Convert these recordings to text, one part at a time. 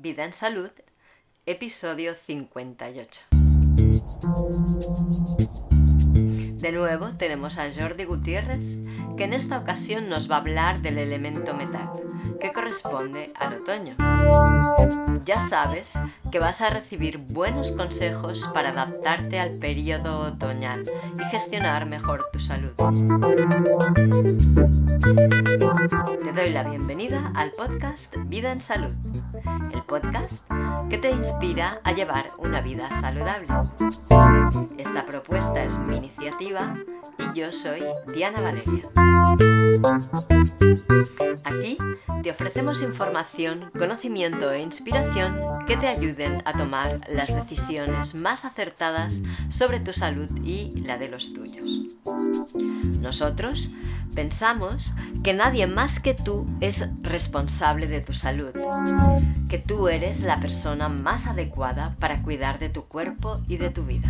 Vida en Salud, episodio 58. De nuevo tenemos a Jordi Gutiérrez, que en esta ocasión nos va a hablar del elemento metal, que corresponde al otoño. Ya sabes que vas a recibir buenos consejos para adaptarte al periodo otoñal y gestionar mejor tu salud. Te doy la bienvenida al podcast Vida en Salud, el podcast que te inspira a llevar una vida saludable. Esta propuesta es mi iniciativa y yo soy Diana Valeria. Aquí ofrecemos información, conocimiento e inspiración que te ayuden a tomar las decisiones más acertadas sobre tu salud y la de los tuyos. Nosotros pensamos que nadie más que tú es responsable de tu salud, que tú eres la persona más adecuada para cuidar de tu cuerpo y de tu vida.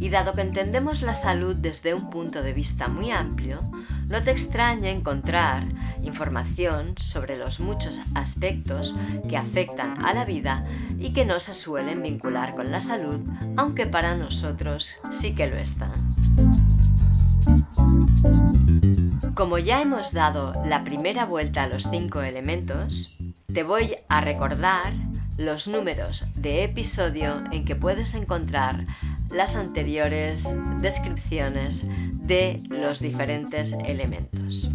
Y dado que entendemos la salud desde un punto de vista muy amplio, no te extraña encontrar información sobre los muchos aspectos que afectan a la vida y que no se suelen vincular con la salud, aunque para nosotros sí que lo están. Como ya hemos dado la primera vuelta a los cinco elementos, te voy a recordar los números de episodio en que puedes encontrar las anteriores descripciones de los diferentes elementos.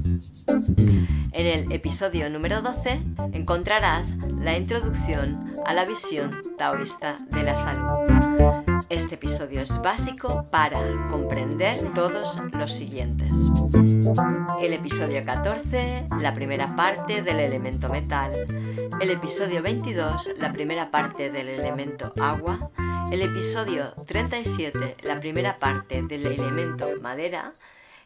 En el episodio número 12 encontrarás la introducción a la visión taoísta de la salud. Este episodio es básico para comprender todos los siguientes. El episodio 14, la primera parte del elemento metal. El episodio 22, la primera parte del elemento agua. El episodio 37, la primera parte del elemento madera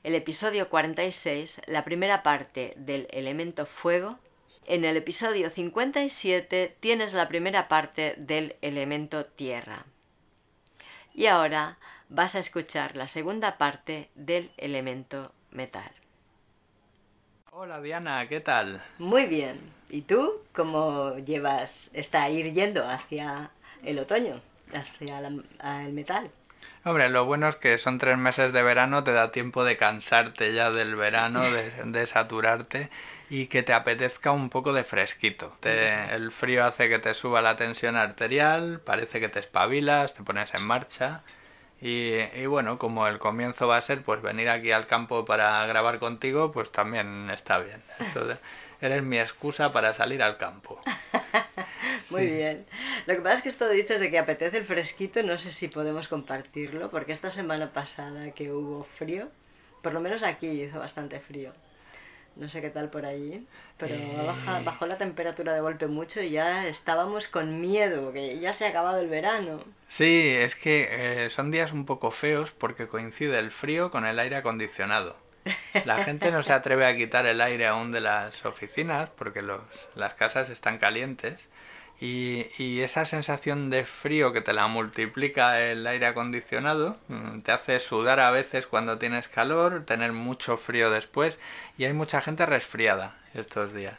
el episodio 46, la primera parte del elemento fuego. En el episodio 57 tienes la primera parte del elemento tierra. Y ahora vas a escuchar la segunda parte del elemento metal. Hola Diana, ¿qué tal? Muy bien. ¿Y tú cómo llevas, está ir yendo hacia el otoño, hacia el metal? Hombre, lo bueno es que son tres meses de verano, te da tiempo de cansarte ya del verano, de, saturarte y que te apetezca un poco de fresquito. el frío hace que te suba la tensión arterial, parece que te espabilas, te pones en marcha. Y, y, bueno, como el comienzo va a ser pues venir aquí al campo para grabar contigo, pues también está bien. Entonces, eres mi excusa para salir al campo. Muy bien. Lo que pasa es que esto dices de que apetece el fresquito, no sé si podemos compartirlo, porque esta semana pasada que hubo frío, por lo menos aquí hizo bastante frío. No sé qué tal por allí, pero eh. bajó la temperatura de golpe mucho y ya estábamos con miedo, que ya se ha acabado el verano. Sí, es que eh, son días un poco feos porque coincide el frío con el aire acondicionado. La gente no se atreve a quitar el aire aún de las oficinas porque los, las casas están calientes y, esa sensación de frío que te la multiplica el aire acondicionado mm, te hace sudar a veces cuando tienes calor, tener mucho frío después y hay mucha gente resfriada estos días.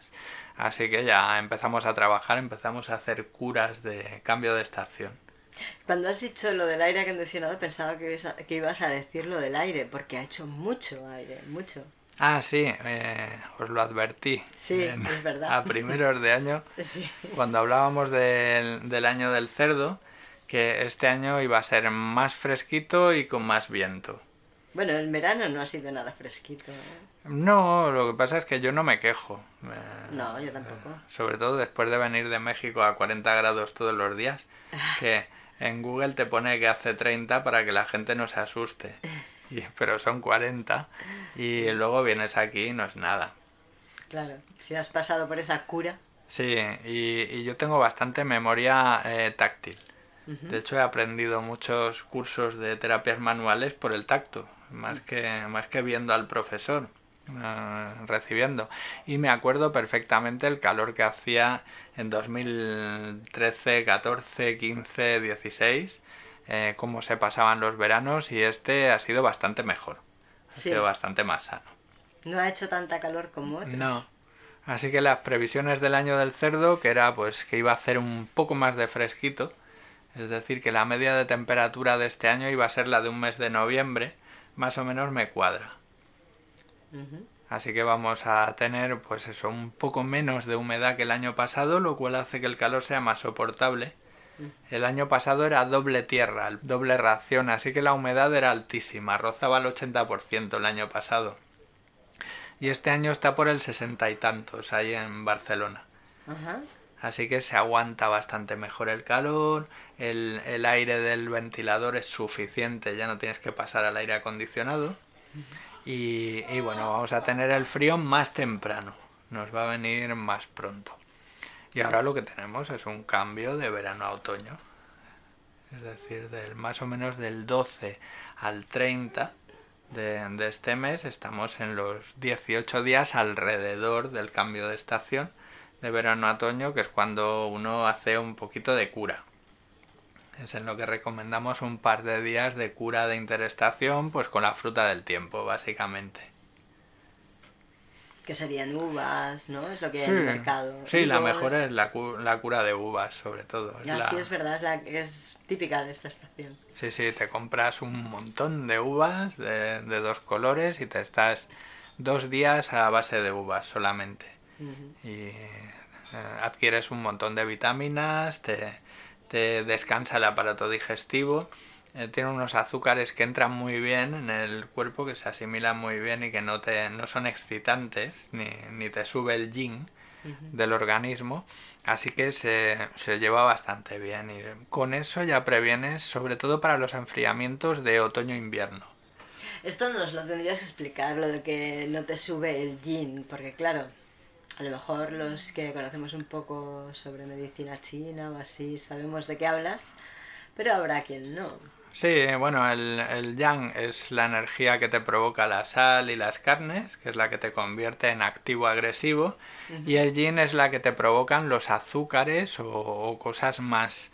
Así que ya empezamos a trabajar, empezamos a hacer curas de cambio de estación. Cuando has dicho lo del aire acondicionado pensaba que ibas a decir lo del aire, porque ha hecho mucho aire, mucho. Ah, sí, eh, os lo advertí. Sí, es verdad. A primeros de año, cuando hablábamos del, del año del cerdo, que este año iba a ser más fresquito y con más viento. Bueno, el verano no ha sido nada fresquito. ¿eh? No, lo que pasa es que yo no me quejo. Eh, no, yo tampoco. sobre todo después de venir de México a 40 grados todos los días, que en Google te pone que hace 30 para que la gente no se asuste. pero son 40 y luego vienes aquí y no es nada. Claro, si has pasado por esa cura. Sí, y, yo tengo bastante memoria eh, táctil. De hecho, he aprendido muchos cursos de terapias manuales por el tacto, más que, más que viendo al profesor, eh, recibiendo. Y me acuerdo perfectamente el calor que hacía en 2013, 14, 15, 16 eh, cómo se pasaban los veranos y este ha sido bastante mejor. Ha sido bastante más sano. No ha hecho tanta calor como otros. No. Así que las previsiones del año del cerdo, que era pues que iba a hacer un poco más de fresquito, es decir, que la media de temperatura de este año iba a ser la de un mes de noviembre, más o menos me cuadra. Así que vamos a tener pues eso, un poco menos de humedad que el año pasado, lo cual hace que el calor sea más soportable. El año pasado era doble tierra, doble ración, así que la humedad era altísima, rozaba el 80% el año pasado. Y este año está por el sesenta y tantos ahí en Barcelona. Así que se aguanta bastante mejor el calor, el, el, aire del ventilador es suficiente, ya no tienes que pasar al aire acondicionado. Y, y bueno, vamos a tener el frío más temprano, nos va a venir más pronto. Y ahora lo que tenemos es un cambio de verano a otoño. Es decir, del más o menos del 12 al 30 de, de, este mes estamos en los 18 días alrededor del cambio de estación de verano a otoño, que es cuando uno hace un poquito de cura. Es en lo que recomendamos un par de días de cura de interestación, pues con la fruta del tiempo, básicamente. Que serían uvas, ¿no? Es lo que hay en el mercado. Sí, la mejor es la, la, cura de uvas, sobre todo. Es Así es verdad, es, la, es típica de esta estación. Sí, sí, te compras un montón de uvas de, de dos colores y te estás dos días a base de uvas solamente. Uh -huh. Y eh, adquieres un montón de vitaminas, te, te descansa el aparato digestivo, eh, tiene unos azúcares que entran muy bien en el cuerpo, que se asimilan muy bien y que no, te, no son excitantes, ni, ni te sube el yin uh -huh. del organismo, así que se, se lleva bastante bien y con eso ya previenes, sobre todo para los enfriamientos de otoño-invierno. Esto nos lo tendrías que explicar, lo de que no te sube el yin, porque claro, a lo mejor los que conocemos un poco sobre medicina china o así sabemos de qué hablas, pero habrá quien no. Sí, bueno, el, el, yang es la energía que te provoca la sal y las carnes, que es la que te convierte en activo agresivo, uh -huh. y el yin es la que te provocan los azúcares o, o cosas más,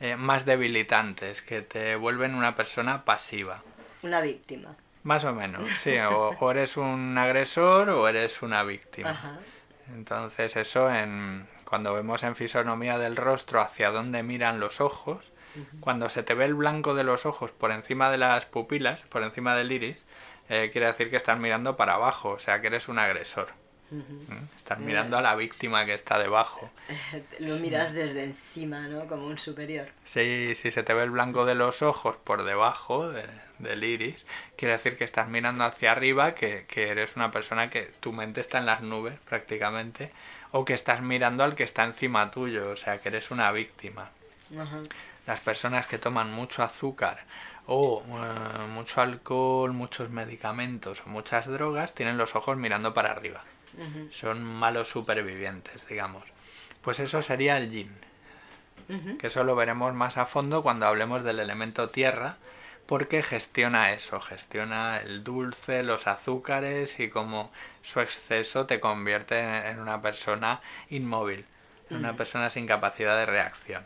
eh, más debilitantes, que te vuelven una persona pasiva. Una víctima. Más o menos, sí, o, o eres un agresor o eres una víctima. Ajá. Entonces eso en, cuando vemos en fisonomía del rostro hacia dónde miran los ojos, -huh. cuando se te ve el blanco de los ojos por encima de las pupilas, por encima del iris, eh, quiere decir que estás mirando para abajo, o sea que eres un agresor. Uh -huh. Estás mirando a la víctima que está debajo. Lo miras desde encima, ¿no? Como un superior. Sí, si se te ve el blanco de los ojos por debajo de, del iris, quiere decir que estás mirando hacia arriba, que, que, eres una persona que tu mente está en las nubes prácticamente, o que estás mirando al que está encima tuyo, o sea que eres una víctima. Uh -huh. Las personas que toman mucho azúcar o uh, mucho alcohol, muchos medicamentos o muchas drogas tienen los ojos mirando para arriba. Uh -huh. Son malos supervivientes, digamos. Pues eso sería el yin. Uh -huh. Que eso lo veremos más a fondo cuando hablemos del elemento tierra, porque gestiona eso, gestiona el dulce, los azúcares y como su exceso te convierte en una persona inmóvil, en una persona sin capacidad de reacción,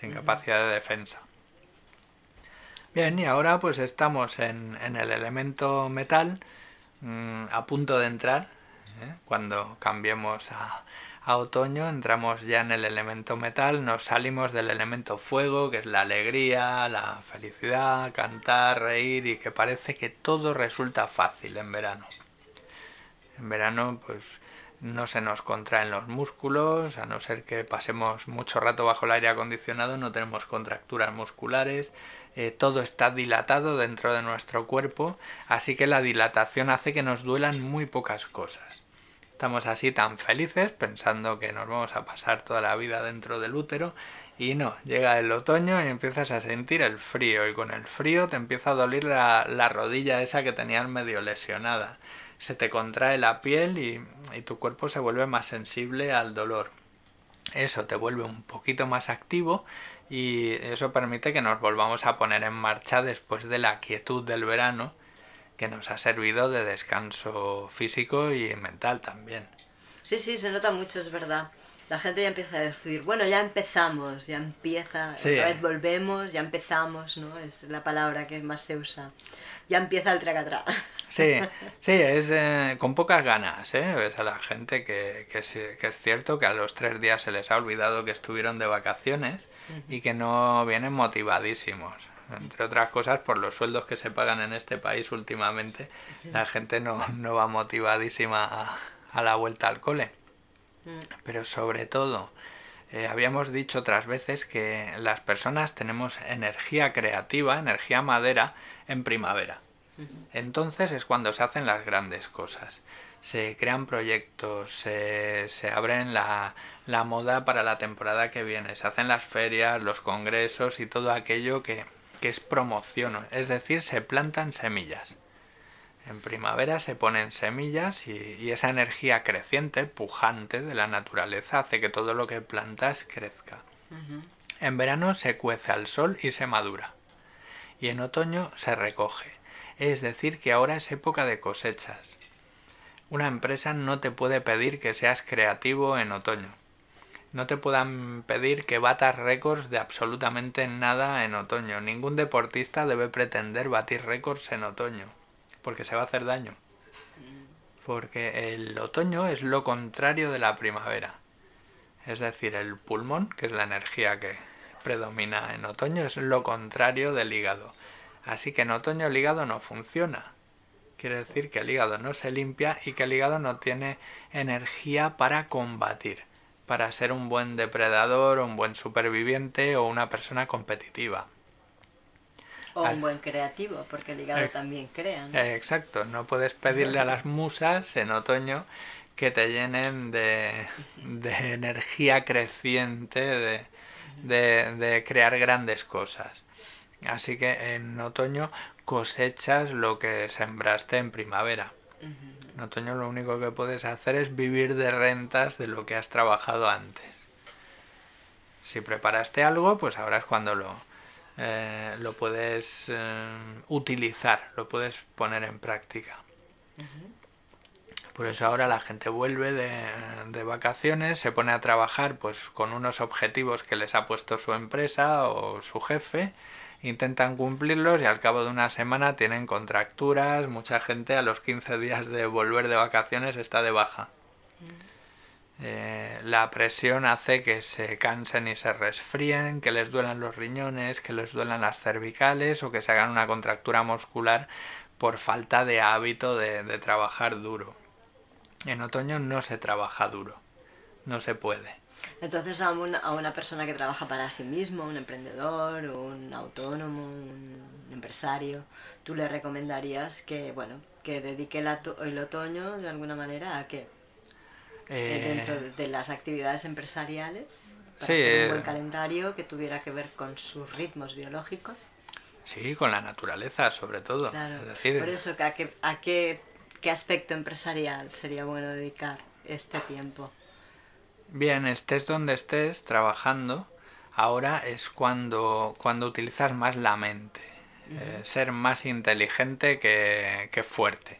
sin capacidad de defensa. Bien, y ahora pues estamos en, en el elemento metal, mmm, a punto de entrar, ¿eh? cuando cambiemos a, a otoño entramos ya en el elemento metal, nos salimos del elemento fuego, que es la alegría, la felicidad, cantar, reír y que parece que todo resulta fácil en verano. En verano pues no se nos contraen los músculos, a no ser que pasemos mucho rato bajo el aire acondicionado, no tenemos contracturas musculares, eh, todo está dilatado dentro de nuestro cuerpo, así que la dilatación hace que nos duelan muy pocas cosas. Estamos así tan felices pensando que nos vamos a pasar toda la vida dentro del útero y no, llega el otoño y empiezas a sentir el frío y con el frío te empieza a doler la, la rodilla esa que tenías medio lesionada. Se te contrae la piel y, tu cuerpo se vuelve más sensible al dolor. Eso te vuelve un poquito más activo y eso permite que nos volvamos a poner en marcha después de la quietud del verano que nos ha servido de descanso físico y mental también. Sí, sí, se nota mucho, es verdad. La gente ya empieza a decir, bueno, ya empezamos, ya empieza, Sí. otra vez volvemos, ya empezamos, ¿no? Es la palabra que más se usa. Ya empieza el tracatrá. Sí, sí, es eh, con pocas ganas, ¿eh? Ves a la gente que, que, sí- que es cierto que a los tres días se les ha olvidado que estuvieron de vacaciones y que no vienen motivadísimos. Entre otras cosas, por los sueldos que se pagan en este país últimamente, la gente no, no va motivadísima a, a la vuelta al cole. Pero sobre todo, eh, habíamos dicho otras veces que las personas tenemos energía creativa, energía madera, en primavera. Entonces es cuando se hacen las grandes cosas. Se crean proyectos, se, se abren la, la moda para la temporada que viene, se hacen las ferias, los congresos y todo aquello que, que es promoción, es decir, se plantan semillas. En primavera se ponen semillas y, y esa energía creciente, pujante de la naturaleza hace que todo lo que plantas crezca. En verano se cuece al sol y se madura. Y en otoño se recoge. Es decir, que ahora es época de cosechas. Una empresa no te puede pedir que seas creativo en otoño. No te puedan pedir que batas récords de absolutamente nada en otoño. Ningún deportista debe pretender batir récords en otoño, porque se va a hacer daño. Porque el otoño es lo contrario de la primavera. Es decir, el pulmón, que es la energía que predomina en otoño, es lo contrario del hígado. Así que en otoño el hígado no funciona. Quiere decir que el hígado no se limpia y que el hígado no tiene energía para combatir, para ser un buen depredador, un buen superviviente o una persona competitiva. O un buen creativo, porque el hígado Eh, también crea, ¿no? Eh, exacto, no puedes pedirle a las musas en otoño que te llenen de, de energía creciente, de, de, de crear grandes cosas. Así que en otoño cosechas lo que sembraste en primavera. En otoño lo único que puedes hacer es vivir de rentas de lo que has trabajado antes. Si preparaste algo, pues ahora es cuando lo, eh, lo puedes eh, utilizar, lo puedes poner en práctica. Por eso ahora la gente vuelve de, de vacaciones, se pone a trabajar pues con unos objetivos que les ha puesto su empresa o su jefe, intentan cumplirlos y al cabo de una semana tienen contracturas, mucha gente a los 15 días de volver de vacaciones está de baja. Eh, la presión hace que se cansen y se resfríen, que les duelan los riñones, que les duelan las cervicales o que se hagan una contractura muscular por falta de hábito de, trabajar duro. En otoño no se trabaja duro, no se puede. Entonces a una, persona que trabaja para sí mismo, un emprendedor, un autónomo, un empresario, tú le recomendarías que, bueno, que dedique el, el otoño de alguna manera a que Eh, dentro de, de las actividades empresariales, para Sí, hacer un eh. buen calendario que tuviera que ver con sus ritmos biológicos. sí, con la naturaleza sobre todo. Claro, Es decir, por eso, ¿a qué, a qué, qué aspecto empresarial sería bueno dedicar este tiempo? Bien, estés donde estés trabajando, ahora es cuando, cuando utilizas más la mente. Eh, ser más inteligente que, que fuerte.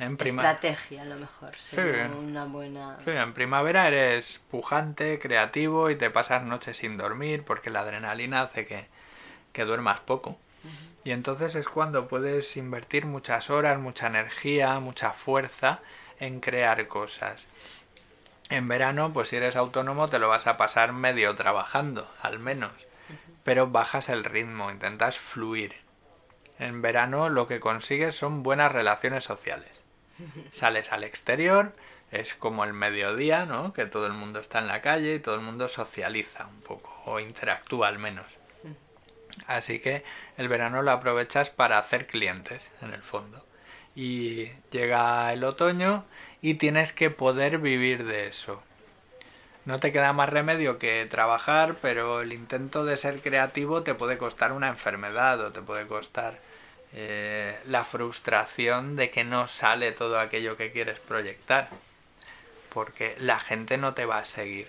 En, Estrategia, a lo mejor, sería Sí. una buena... Sí, en primavera eres pujante, creativo y te pasas noches sin dormir porque la adrenalina hace que, que duermas poco. Y entonces es cuando puedes invertir muchas horas, mucha energía, mucha fuerza en crear cosas. En verano, pues si eres autónomo te lo vas a pasar medio trabajando, al menos. Pero bajas el ritmo, intentas fluir. En verano lo que consigues son buenas relaciones sociales. Sales al exterior, es como el mediodía, ¿no? Que todo el mundo está en la calle y todo el mundo socializa un poco, o interactúa al menos. Así que el verano lo aprovechas para hacer clientes, en el fondo. Y llega el otoño y tienes que poder vivir de eso. No te queda más remedio que trabajar, pero el intento de ser creativo te puede costar una enfermedad o te puede costar eh, la frustración de que no sale todo aquello que quieres proyectar. Porque la gente no te va a seguir.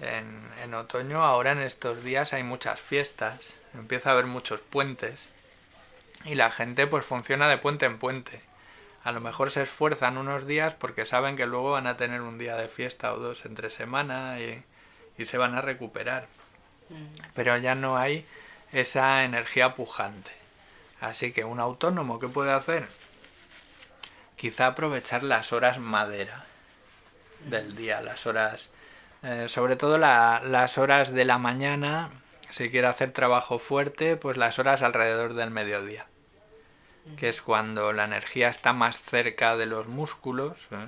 En, en otoño, ahora en estos días hay muchas fiestas, empieza a haber muchos puentes y la gente pues funciona de puente en puente. A lo mejor se esfuerzan unos días porque saben que luego van a tener un día de fiesta o dos entre semana y, y se van a recuperar. Mm. Pero ya no hay esa energía pujante. Así que un autónomo, ¿qué puede hacer? Quizá aprovechar las horas madera del día, las horas, eh, sobre todo la- las horas de la mañana, si quiere hacer trabajo fuerte, pues las horas alrededor del mediodía, que es cuando la energía está más cerca de los músculos, ¿eh?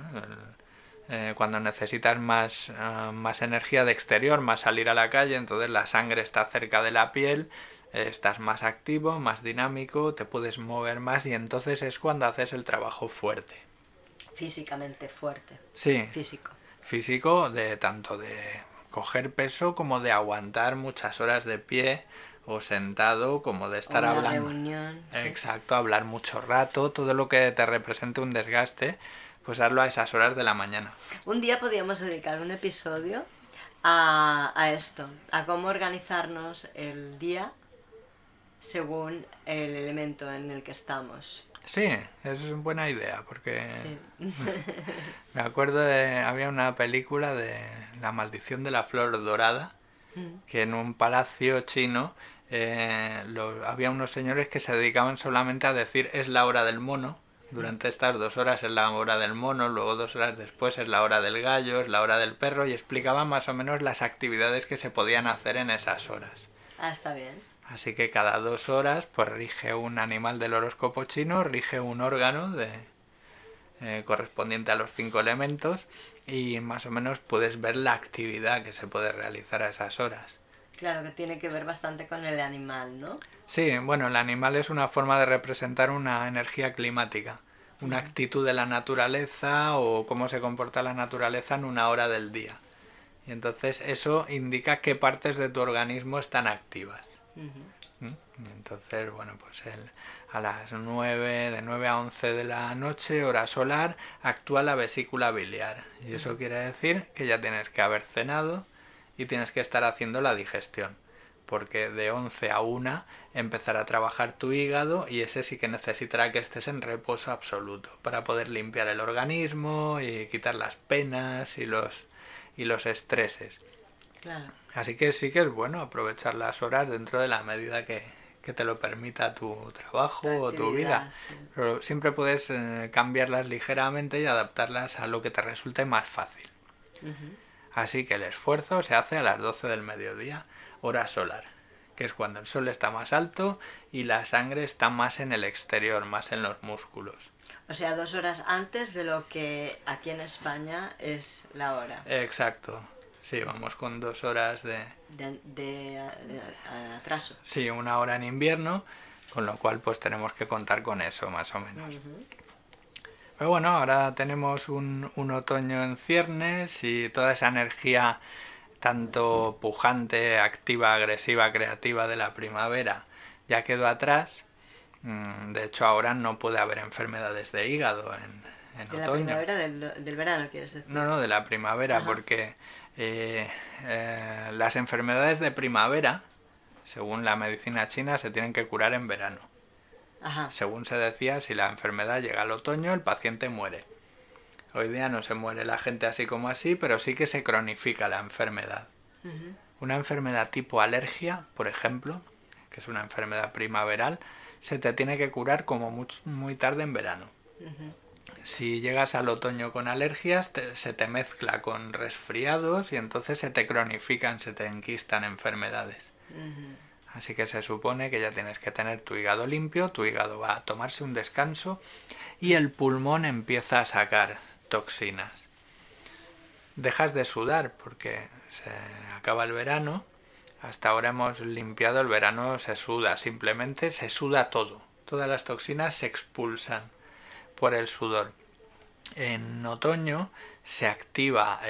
Eh, cuando necesitas más, eh, más energía de exterior, más salir a la calle, entonces la sangre está cerca de la piel, estás más activo, más dinámico, te puedes mover más y entonces es cuando haces el trabajo fuerte. Físicamente fuerte. Sí, Físico. físico de tanto de coger peso como de aguantar muchas horas de pie o sentado como de estar Una hablando. reunión. sí. Exacto, hablar mucho rato, todo lo que te represente un desgaste, pues hazlo a esas horas de la mañana. Un día podríamos dedicar un episodio a, a esto, a cómo organizarnos el día según el elemento en el que estamos. Sí, es buena idea porque Sí. me acuerdo de había una película de La maldición de la flor dorada que en un palacio chino eh, lo- había unos señores que se dedicaban solamente a decir es la hora del mono. Durante estas dos horas es la hora del mono, luego dos horas después es la hora del gallo, es la hora del perro y explicaban más o menos las actividades que se podían hacer en esas horas. Ah, está bien. Así que cada dos horas pues rige un animal del horóscopo chino, rige un órgano de, eh, correspondiente a los cinco elementos y más o menos puedes ver la actividad que se puede realizar a esas horas. Claro que tiene que ver bastante con el animal, ¿no? Sí, bueno, el animal es una forma de representar una energía climática, una actitud de la naturaleza o cómo se comporta la naturaleza en una hora del día. Y entonces eso indica qué partes de tu organismo están activas. ¿Mm? Entonces, bueno, pues el, a las 9, de 9 a 11 de la noche, hora solar, actúa la vesícula biliar. Y eso quiere decir que ya tienes que haber cenado y tienes que estar haciendo la digestión. Porque de 11 a 1 empezará a trabajar tu hígado y ese sí que necesitará que estés en reposo absoluto para poder limpiar el organismo y quitar las penas y los, y los estreses. Claro. Así que sí que es bueno aprovechar las horas dentro de la medida que, que te lo permita tu trabajo Tu o tu vida. sí. Pero siempre puedes eh, cambiarlas ligeramente y adaptarlas a lo que te resulte más fácil. Así que el esfuerzo se hace a las 12 del mediodía, hora solar, que es cuando el sol está más alto y la sangre está más en el exterior, más en los músculos. O sea, dos horas antes de lo que aquí en España es la hora Exacto. Sí, vamos con dos horas de, de, de- de atraso. Sí, una hora en invierno, con lo cual pues tenemos que contar con eso más o menos. Pero bueno, ahora tenemos un, un otoño en ciernes y toda esa energía tanto pujante, activa, agresiva, creativa de la primavera ya quedó atrás. Mm, De hecho, ahora no puede haber enfermedades de hígado en, en De la otoño. primavera, del, del verano, quieres decir. No, no, de la primavera, Ajá. porque eh, eh, las enfermedades de primavera, según la medicina china, se tienen que curar en verano. Ajá. Según se decía, si la enfermedad llega al otoño, el paciente muere. Hoy día no se muere la gente así como así, pero sí que se cronifica la enfermedad. Una enfermedad tipo alergia, por ejemplo, que es una enfermedad primaveral, se te tiene que curar como muy tarde en verano. Si llegas al otoño con alergias, te- se te mezcla con resfriados y entonces se te cronifican, se te enquistan enfermedades. Así que se supone que ya tienes que tener tu hígado limpio, tu hígado va a tomarse un descanso y el pulmón empieza a sacar toxinas. Dejas de sudar porque se acaba el verano. Hasta ahora hemos limpiado el verano, se suda, simplemente se suda todo. Todas las toxinas se expulsan por el sudor. En otoño se activa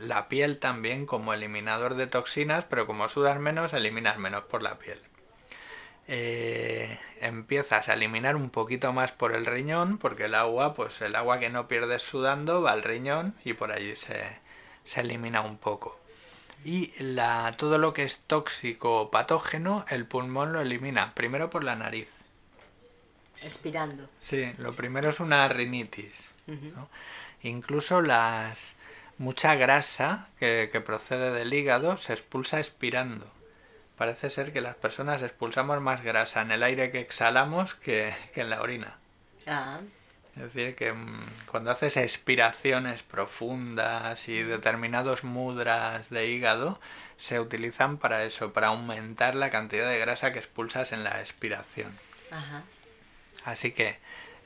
la piel también como eliminador de toxinas, pero como sudas menos, eliminas menos por la piel. Eh, empiezas a eliminar un poquito más por el riñón, porque el agua, pues el agua que no pierdes sudando va al riñón y por allí se, se elimina un poco. Y la, todo lo que es tóxico o patógeno, el pulmón lo elimina primero por la nariz. Expirando. Sí, lo primero es una rinitis. Incluso las mucha grasa que, que, procede del hígado se expulsa expirando. Parece ser que las personas expulsamos más grasa en el aire que exhalamos que, que en la orina. Ah. Es decir, que mm, cuando haces expiraciones profundas y determinados mudras de hígado, se utilizan para eso, para aumentar la cantidad de grasa que expulsas en la expiración. Ajá. Así que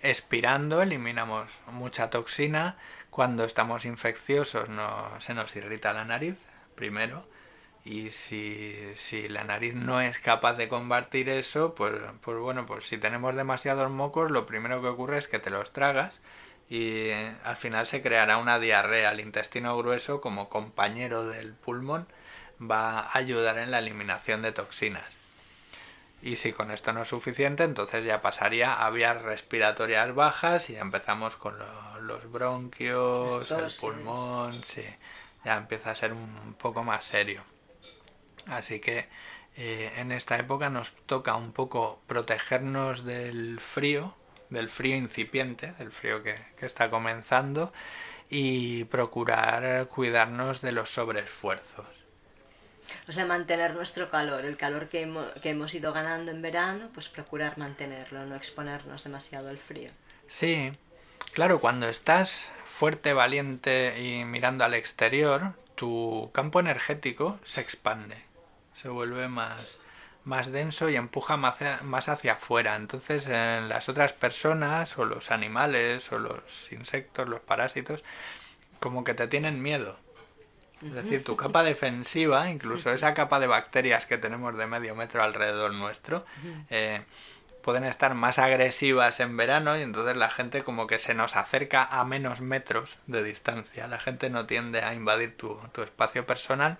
expirando eliminamos mucha toxina. Cuando estamos infecciosos no, se nos irrita la nariz, primero. Y si, la nariz no es capaz de combatir eso, pues, pues bueno, pues si tenemos demasiados mocos, lo primero que ocurre es que te los tragas y al final se creará una diarrea. El intestino grueso, como compañero del pulmón, va a ayudar en la eliminación de toxinas. Y si con esto no es suficiente, entonces ya pasaría a vías respiratorias bajas y empezamos con los bronquios, el pulmón, sí, ya empieza a ser un poco más serio. Así que eh, en esta época nos toca un poco protegernos del frío, del frío incipiente, del frío que, está comenzando, y procurar cuidarnos de los sobreesfuerzos. O sea, mantener nuestro calor, el calor que hemos, que hemos ido ganando en verano, pues procurar mantenerlo, no exponernos demasiado al frío. Sí, claro, cuando estás fuerte, valiente y mirando al exterior, tu campo energético se expande se vuelve más, más denso y empuja más, más hacia afuera. Entonces en las otras personas o los animales o los insectos, los parásitos, como que te tienen miedo. Es decir, tu capa defensiva, incluso esa capa de bacterias que tenemos de medio metro alrededor nuestro, eh, pueden estar más agresivas en verano y entonces la gente como que se nos acerca a menos metros de distancia. La gente no tiende a invadir tu, tu espacio personal.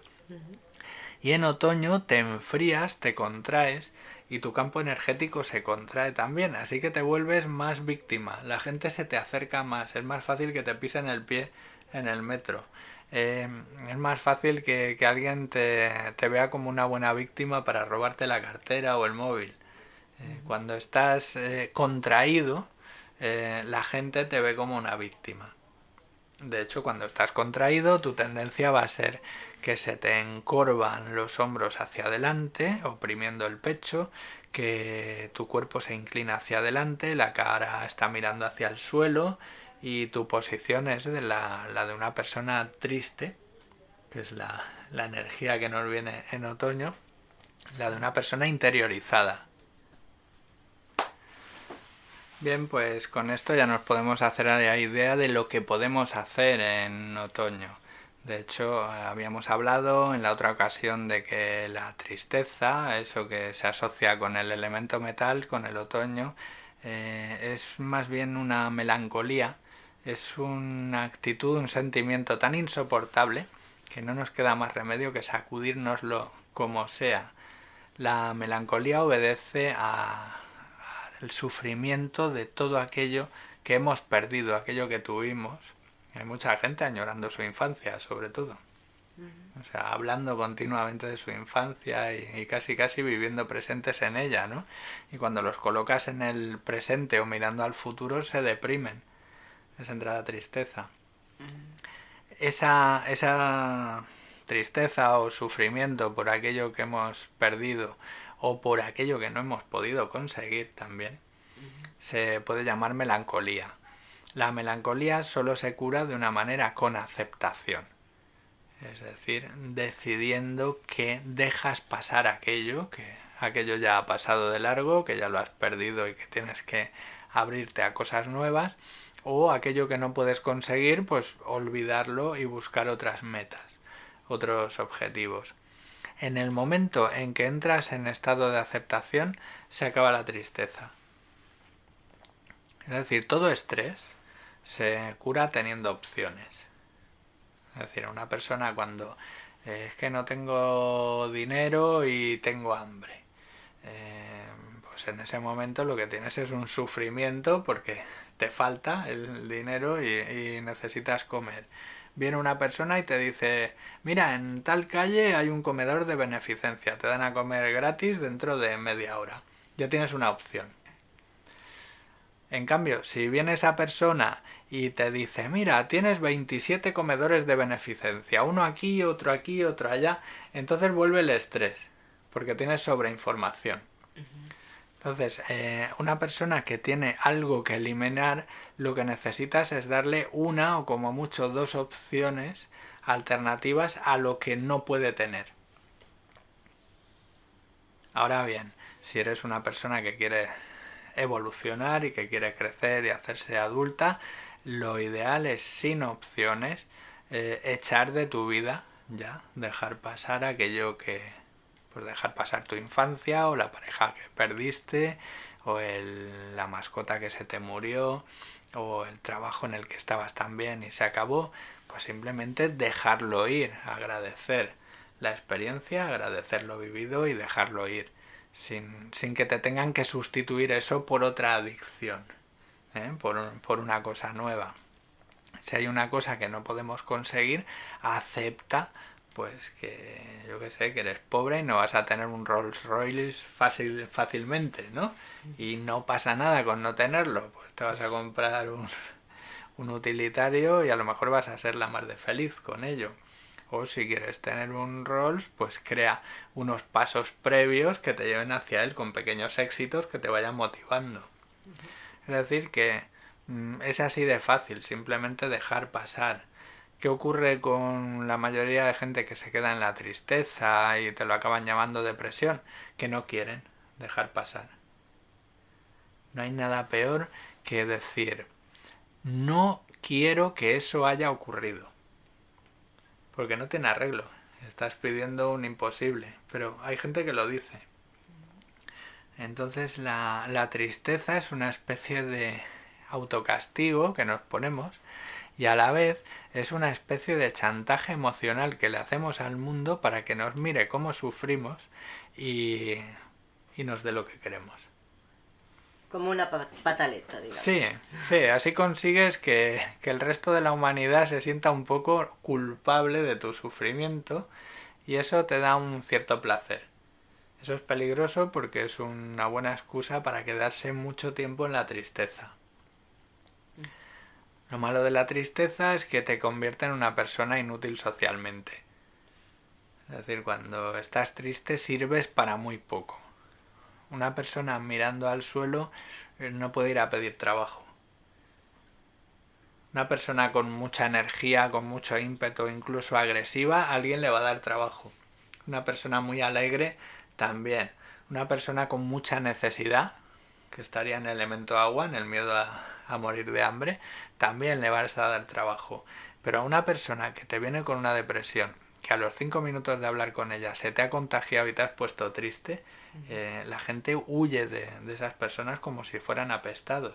Y en otoño te enfrías, te contraes y tu campo energético se contrae también, así que te vuelves más víctima, la gente se te acerca más, es más fácil que te pisen el pie en el metro. Eh, es más fácil que, alguien te, vea como una buena víctima para robarte la cartera o el móvil. Eh, cuando estás eh, contraído, la gente te ve como una víctima. De hecho, cuando estás contraído, tu tendencia va a ser que se te encorvan los hombros hacia adelante, oprimiendo el pecho, que tu cuerpo se inclina hacia adelante, la cara está mirando hacia el suelo y tu posición es de la, de una persona triste, que es la, la energía que nos viene en otoño, la de una persona interiorizada. Bien, pues con esto ya nos podemos hacer la idea de lo que podemos hacer en otoño. De hecho, habíamos hablado en la otra ocasión de que la tristeza, eso que se asocia con el elemento metal, con el otoño, eh, es más bien una melancolía, es una actitud, un sentimiento tan insoportable que no nos queda más remedio que sacudírnoslo como sea. La melancolía obedece al sufrimiento de todo aquello que hemos perdido, aquello que tuvimos hay mucha gente añorando su infancia, sobre todo. O sea, hablando continuamente de su infancia y, casi casi viviendo presentes en ella, ¿no? Y cuando los colocas en el presente o mirando al futuro se deprimen. Les entra la tristeza. Esa, esa tristeza o sufrimiento por aquello que hemos perdido o por aquello que no hemos podido conseguir también se puede llamar melancolía. La melancolía solo se cura de una manera con aceptación. Es decir, decidiendo que dejas pasar aquello, que aquello ya ha pasado de largo, que ya lo has perdido y que tienes que abrirte a cosas nuevas, o aquello que no puedes conseguir, pues olvidarlo y buscar otras metas, otros objetivos. En el momento en que entras en estado de aceptación, se acaba la tristeza. Es decir, todo estrés, se cura teniendo opciones. Es decir, una persona cuando eh, es que no tengo dinero y tengo hambre, eh, pues en ese momento lo que tienes es un sufrimiento porque te falta el dinero y, necesitas comer. Viene una persona y te dice, mira, en tal calle hay un comedor de beneficencia, te dan a comer gratis dentro de media hora. Ya tienes una opción. En cambio, si viene esa persona y te dice, mira, tienes 27 comedores de beneficencia, uno aquí, otro aquí, otro allá, entonces vuelve el estrés, porque tienes sobreinformación. Entonces, eh, una persona que tiene algo que eliminar, lo que necesitas es darle una o como mucho dos opciones alternativas a lo que no puede tener. Ahora bien, si eres una persona que quiere evolucionar y que quiere crecer y hacerse adulta, lo ideal es sin opciones eh, echar de tu vida ya, dejar pasar aquello que, pues dejar pasar tu infancia o la pareja que perdiste o el, la mascota que se te murió o el trabajo en el que estabas tan bien y se acabó, pues simplemente dejarlo ir, agradecer la experiencia, agradecer lo vivido y dejarlo ir sin, sin que te tengan que sustituir eso por otra adicción, ¿eh? por, por una cosa nueva. Si hay una cosa que no podemos conseguir, acepta pues que yo que sé, que eres pobre y no vas a tener un Rolls Royce fácil, fácilmente, ¿no? Y no pasa nada con no tenerlo, pues te vas a comprar un, un utilitario y a lo mejor vas a ser la más de feliz con ello. O si quieres tener un Rolls, pues crea unos pasos previos que te lleven hacia él con pequeños éxitos que te vayan motivando. Es decir, que mm, es así de fácil, simplemente dejar pasar. ¿Qué ocurre con la mayoría de gente que se queda en la tristeza y te lo acaban llamando depresión? Que no quieren dejar pasar. No hay nada peor que decir, no quiero que eso haya ocurrido porque no tiene arreglo. Estás pidiendo un imposible, pero hay gente que lo dice. Entonces la, la tristeza es una especie de autocastigo que nos ponemos y a la vez es una especie de chantaje emocional que le hacemos al mundo para que nos mire cómo sufrimos y, y nos dé lo que queremos. Como una pataleta, digamos. Sí, sí, así consigues que, que el resto de la humanidad se sienta un poco culpable de tu sufrimiento y eso te da un cierto placer. Eso es peligroso porque es una buena excusa para quedarse mucho tiempo en la tristeza. Lo malo de la tristeza es que te convierte en una persona inútil socialmente. Es decir, cuando estás triste sirves para muy poco. Una persona mirando al suelo eh, no puede ir a pedir trabajo. Una persona con mucha energía, con mucho ímpetu, incluso agresiva, alguien le va a dar trabajo. Una persona muy alegre, también. Una persona con mucha necesidad, que estaría en el elemento agua, en el miedo a, a morir de hambre, también le vas a dar trabajo. Pero a una persona que te viene con una depresión, que a los cinco minutos de hablar con ella se te ha contagiado y te has puesto triste, eh, la gente huye de, de, esas personas como si fueran apestados.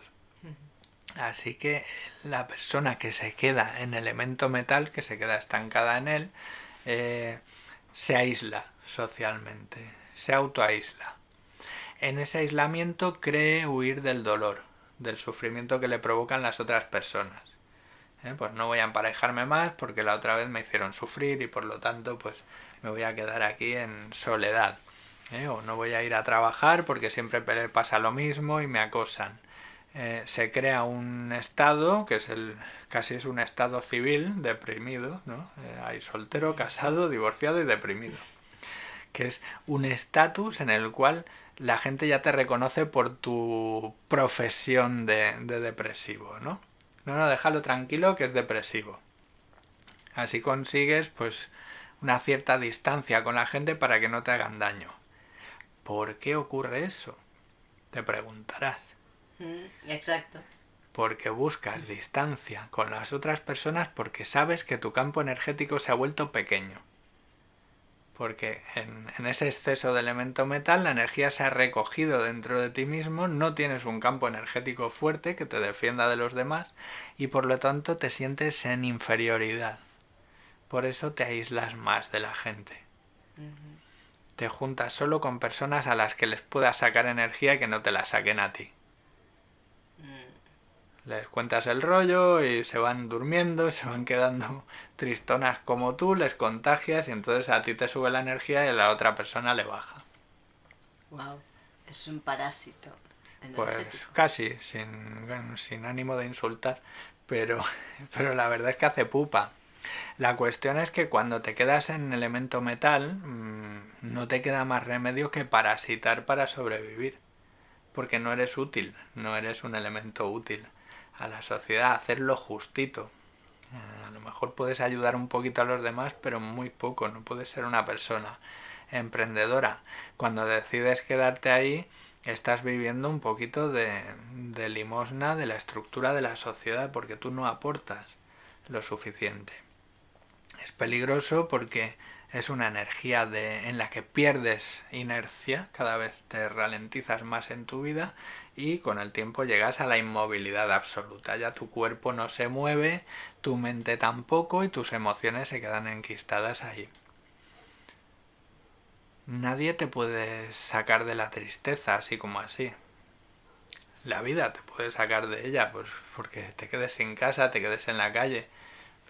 Así que la persona que se queda en elemento metal, que se queda estancada en él, eh, se aísla socialmente, se autoaísla. En ese aislamiento cree huir del dolor, del sufrimiento que le provocan las otras personas. ¿Eh? Pues no voy a emparejarme más porque la otra vez me hicieron sufrir y por lo tanto pues me voy a quedar aquí en soledad. ¿eh? o no voy a ir a trabajar porque siempre pasa lo mismo y me acosan. Eh, se crea un estado que es el casi es un estado civil deprimido, ¿no? Hay soltero, casado, divorciado y deprimido, que es un estatus en el cual la gente ya te reconoce por tu profesión de, de depresivo, ¿no? No, no, déjalo tranquilo que es depresivo. Así consigues pues una cierta distancia con la gente para que no te hagan daño. ¿Por qué ocurre eso? Te preguntarás. Mm, exacto. Porque buscas distancia con las otras personas porque sabes que tu campo energético se ha vuelto pequeño. Porque en, en, ese exceso de elemento metal la energía se ha recogido dentro de ti mismo, no tienes un campo energético fuerte que te defienda de los demás y por lo tanto te sientes en inferioridad. Por eso te aíslas más de la gente. Uh -huh te juntas solo con personas a las que les puedas sacar energía que no te la saquen a ti. Les cuentas el rollo y se van durmiendo, se van quedando tristonas como tú, les contagias y entonces a ti te sube la energía y a la otra persona le baja. Wow, es un parásito. Pues casi, sin, sin ánimo de insultar, pero, pero la verdad es que hace pupa. La cuestión es que cuando te quedas en elemento metal, mm, no te queda más remedio que parasitar para sobrevivir. Porque no eres útil, no eres un elemento útil a la sociedad, hacerlo justito. Eh, a lo mejor puedes ayudar un poquito a los demás, pero muy poco, no puedes ser una persona emprendedora. Cuando decides quedarte ahí, estás viviendo un poquito de, de limosna de la estructura de la sociedad, porque tú no aportas lo suficiente. Es peligroso porque es una energía de, en la que pierdes inercia, cada vez te ralentizas más en tu vida y con el tiempo llegas a la inmovilidad absoluta. Ya tu cuerpo no se mueve, tu mente tampoco y tus emociones se quedan enquistadas ahí. Nadie te puede sacar de la tristeza así como así. La vida te puede sacar de ella, pues porque te quedes en casa, te quedes en la calle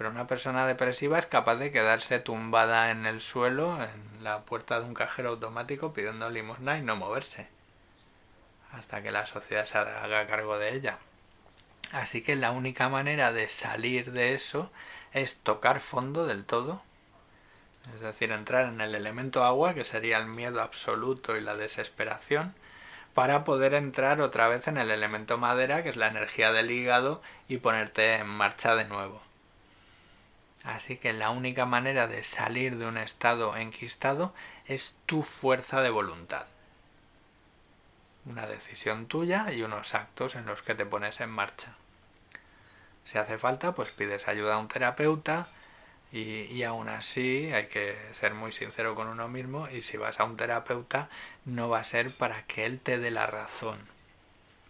pero una persona depresiva es capaz de quedarse tumbada en el suelo, en la puerta de un cajero automático, pidiendo limosna y no moverse. Hasta que la sociedad se haga cargo de ella. Así que la única manera de salir de eso es tocar fondo del todo. Es decir, entrar en el elemento agua, que sería el miedo absoluto y la desesperación, para poder entrar otra vez en el elemento madera, que es la energía del hígado, y ponerte en marcha de nuevo. Así que la única manera de salir de un estado enquistado es tu fuerza de voluntad. Una decisión tuya y unos actos en los que te pones en marcha. Si hace falta, pues pides ayuda a un terapeuta y, y aún así hay que ser muy sincero con uno mismo y si vas a un terapeuta no va a ser para que él te dé la razón.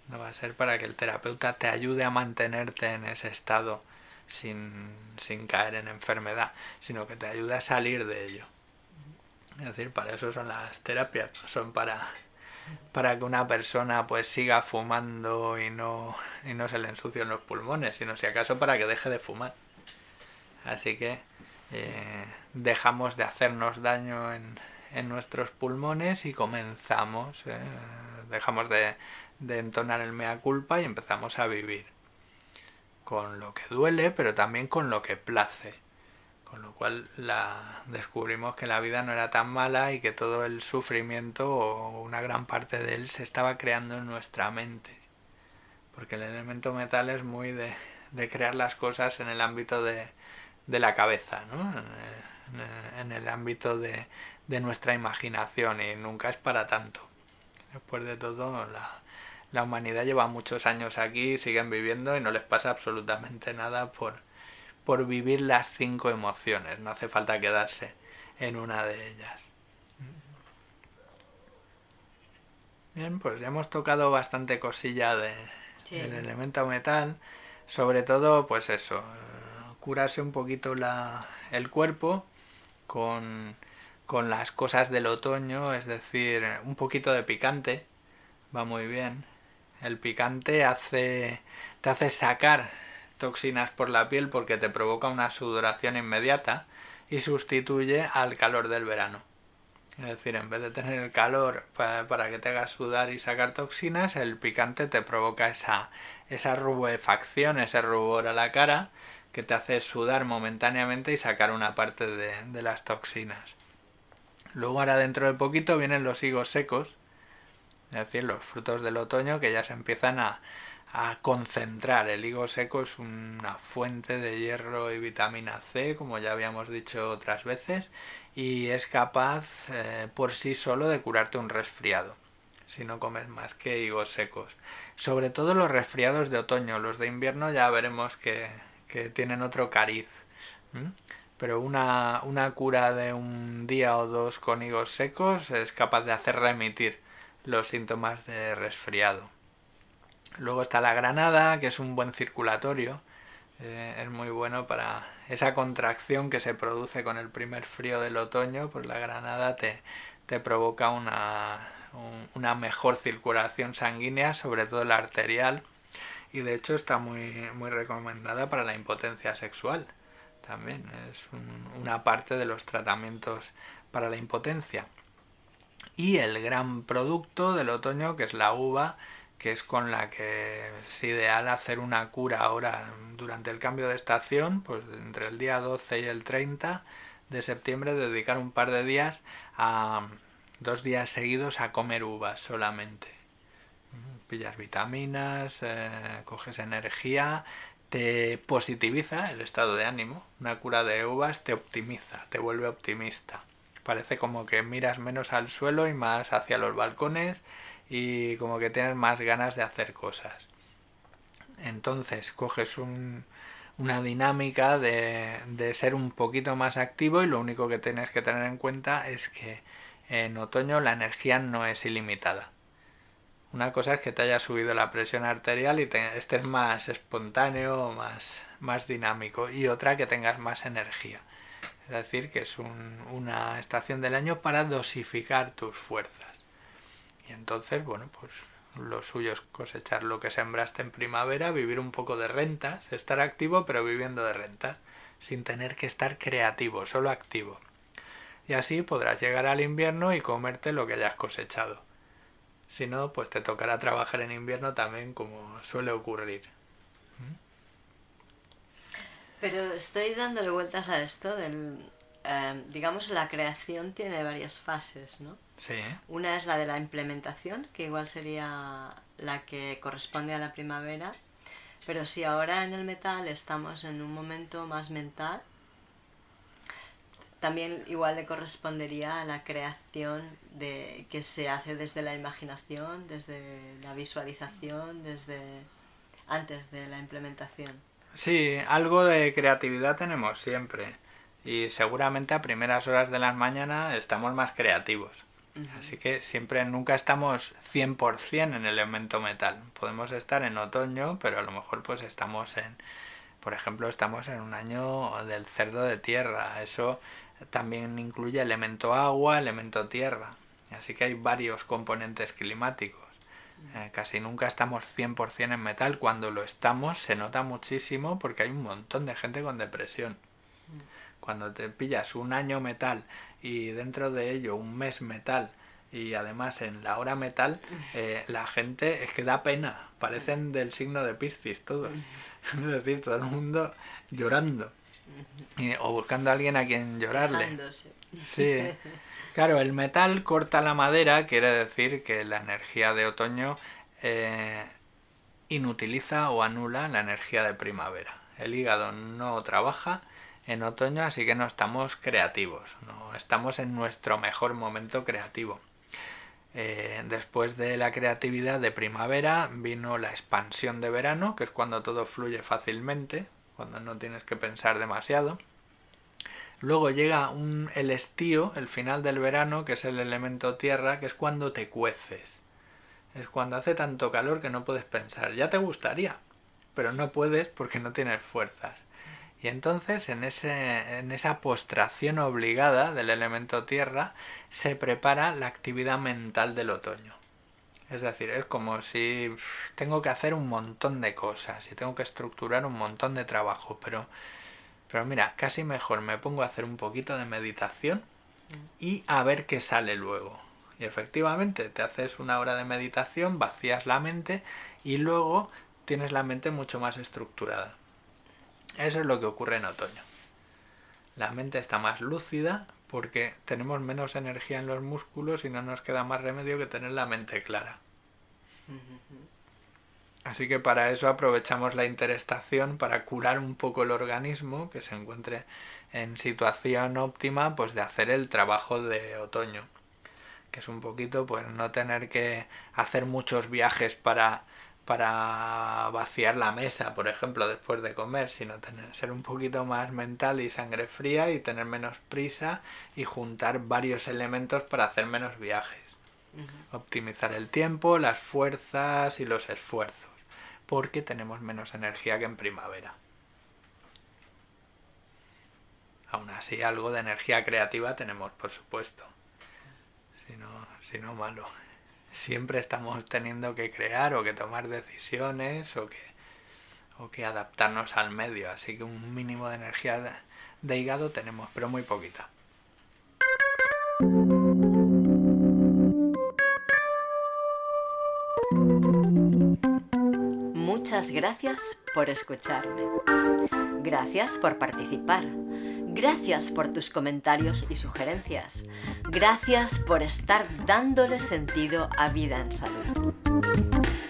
No va a ser para que el terapeuta te ayude a mantenerte en ese estado sin, sin caer en enfermedad, sino que te ayuda a salir de ello. Es decir, para eso son las terapias, son para, para que una persona pues siga fumando y no, y no se le ensucien los pulmones, sino si acaso para que deje de fumar. Así que eh, dejamos de hacernos daño en, en nuestros pulmones y comenzamos, eh, dejamos de, de entonar el mea culpa y empezamos a vivir con lo que duele, pero también con lo que place. Con lo cual la, descubrimos que la vida no era tan mala y que todo el sufrimiento o una gran parte de él se estaba creando en nuestra mente. Porque el elemento metal es muy de, crear las cosas en el ámbito de, la cabeza, ¿no? en, el, ámbito de, de nuestra imaginación y nunca es para tanto. Después de todo, la, la humanidad lleva muchos años aquí, siguen viviendo y no les pasa absolutamente nada por, por vivir las cinco emociones. No hace falta quedarse en una de ellas. Bien, pues ya hemos tocado bastante cosilla de, del elemento metal. Sobre todo, pues eso, eh, curarse un poquito la, el cuerpo con, con las cosas del otoño, es decir, un poquito de picante, va muy bien. El picante hace, te hace sacar toxinas por la piel porque te provoca una sudoración inmediata y sustituye al calor del verano. Es decir, en vez de tener el calor para, que te hagas sudar y sacar toxinas, el picante te provoca esa, esa rubefacción, ese rubor a la cara que te hace sudar momentáneamente y sacar una parte de, de las toxinas. Luego ahora dentro de poquito vienen los higos secos, es decir, los frutos del otoño que ya se empiezan a, a concentrar. El higo seco es una fuente de hierro y vitamina C, como ya habíamos dicho otras veces, y es capaz eh, por sí solo de curarte un resfriado, si no comes más que higos secos. Sobre todo los resfriados de otoño, los de invierno ya veremos que, que tienen otro cariz. Pero una, una cura de un día o dos con higos secos es capaz de hacer remitir los síntomas de resfriado. Luego está la granada, que es un buen circulatorio. Eh, es muy bueno para esa contracción que se produce con el primer frío del otoño, pues la granada te, te provoca una, una mejor circulación sanguínea, sobre todo la arterial, y de hecho está muy, muy recomendada para la impotencia sexual. También es una parte de los tratamientos para la impotencia y el gran producto del otoño que es la uva que es con la que es ideal hacer una cura ahora durante el cambio de estación, pues entre el día 12 y el 30 de septiembre dedicar un par de días a dos días seguidos a comer uvas solamente. Pillas vitaminas, eh, coges energía, te positiviza el estado de ánimo. Una cura de uvas te optimiza, te vuelve optimista. Parece como que miras menos al suelo y más hacia los balcones y como que tienes más ganas de hacer cosas. Entonces coges una dinámica de, ser un poquito más activo y lo único que tienes que tener en cuenta es que en otoño la energía no es ilimitada. Una cosa es que te haya subido la presión arterial y te, estés más espontáneo, más, más dinámico, y otra que tengas más energía. Es decir, que es una estación del año para dosificar tus fuerzas. Y entonces, bueno, pues lo suyo es cosechar lo que sembraste en primavera, vivir un poco de rentas, estar activo pero viviendo de rentas, sin tener que estar creativo, solo activo. Y así podrás llegar al invierno y comerte lo que hayas cosechado. Si no, pues te tocará trabajar en invierno también como suele ocurrir. Pero estoy dándole vueltas a esto del... Eh, digamos, la creación tiene varias fases, ¿no? Sí. Una es la de la implementación, que igual sería la que corresponde a la primavera. Pero si ahora en el metal estamos en un momento más mental, también igual le correspondería a la creación de que se hace desde la imaginación, desde la visualización, desde antes de la implementación. Sí, algo de creatividad tenemos siempre y seguramente a primeras horas de la mañana estamos más creativos. Así que siempre, nunca estamos 100% en el elemento metal. Podemos estar en otoño, pero a lo mejor pues estamos en, por ejemplo, estamos en un año del cerdo de tierra. Eso también incluye elemento agua, elemento tierra. Así que hay varios componentes climáticos. Eh, casi nunca estamos 100% en metal. Cuando lo estamos se nota muchísimo porque hay un montón de gente con depresión. Cuando te pillas un año metal y dentro de ello un mes metal y además en la hora metal eh, la gente es que da pena. Parecen del signo de Piscis todos. Es decir, todo el mundo llorando o buscando a alguien a quien llorarle. Sí. Claro, el metal corta la madera, quiere decir que la energía de otoño eh, inutiliza o anula la energía de primavera. El hígado no trabaja en otoño, así que no estamos creativos, no estamos en nuestro mejor momento creativo. Eh, después de la creatividad de primavera vino la expansión de verano, que es cuando todo fluye fácilmente, cuando no tienes que pensar demasiado. Luego llega un, el estío, el final del verano, que es el elemento tierra, que es cuando te cueces. Es cuando hace tanto calor que no puedes pensar. Ya te gustaría, pero no puedes porque no tienes fuerzas. Y entonces en, ese, en esa postración obligada del elemento tierra se prepara la actividad mental del otoño. Es decir, es como si tengo que hacer un montón de cosas y tengo que estructurar un montón de trabajo, pero, pero mira, casi mejor me pongo a hacer un poquito de meditación y a ver qué sale luego. Y efectivamente, te haces una hora de meditación, vacías la mente y luego tienes la mente mucho más estructurada. Eso es lo que ocurre en otoño. La mente está más lúcida, porque tenemos menos energía en los músculos y no nos queda más remedio que tener la mente clara. Así que para eso aprovechamos la interestación para curar un poco el organismo que se encuentre en situación óptima pues de hacer el trabajo de otoño que es un poquito pues no tener que hacer muchos viajes para para vaciar la mesa, por ejemplo, después de comer, sino tener, ser un poquito más mental y sangre fría y tener menos prisa y juntar varios elementos para hacer menos viajes. Optimizar el tiempo, las fuerzas y los esfuerzos, porque tenemos menos energía que en primavera. Aún así, algo de energía creativa tenemos, por supuesto. Si no, si no malo siempre estamos teniendo que crear o que tomar decisiones o que, o que adaptarnos al medio. Así que un mínimo de energía de, hígado tenemos, pero muy poquita. muchas gracias por escucharme. Gracias por participar. Gracias por tus comentarios y sugerencias. Gracias por estar dándole sentido a Vida en Salud.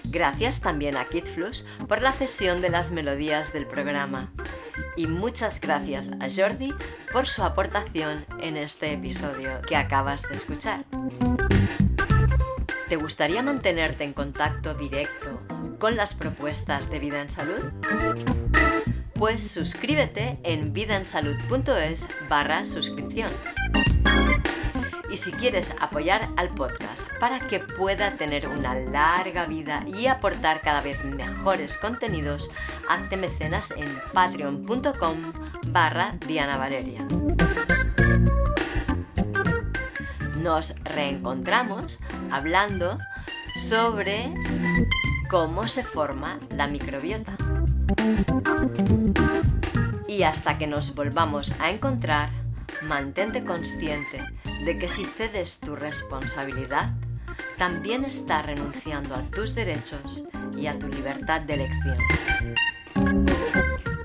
Gracias también a KidFlux por la cesión de las melodías del programa. Y muchas gracias a Jordi por su aportación en este episodio que acabas de escuchar. ¿Te gustaría mantenerte en contacto directo con las propuestas de Vida en Salud? Pues suscríbete en vidaensalud.es barra suscripción. Y si quieres apoyar al podcast para que pueda tener una larga vida y aportar cada vez mejores contenidos, hazte mecenas en patreon.com barra Diana Valeria. Nos reencontramos hablando sobre cómo se forma la microbiota. Y hasta que nos volvamos a encontrar, mantente consciente de que si cedes tu responsabilidad, también estás renunciando a tus derechos y a tu libertad de elección.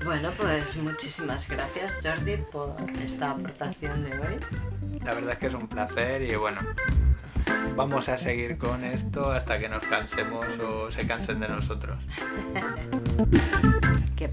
Bueno, pues muchísimas gracias Jordi por esta aportación de hoy. La verdad es que es un placer y bueno, vamos a seguir con esto hasta que nos cansemos o se cansen de nosotros.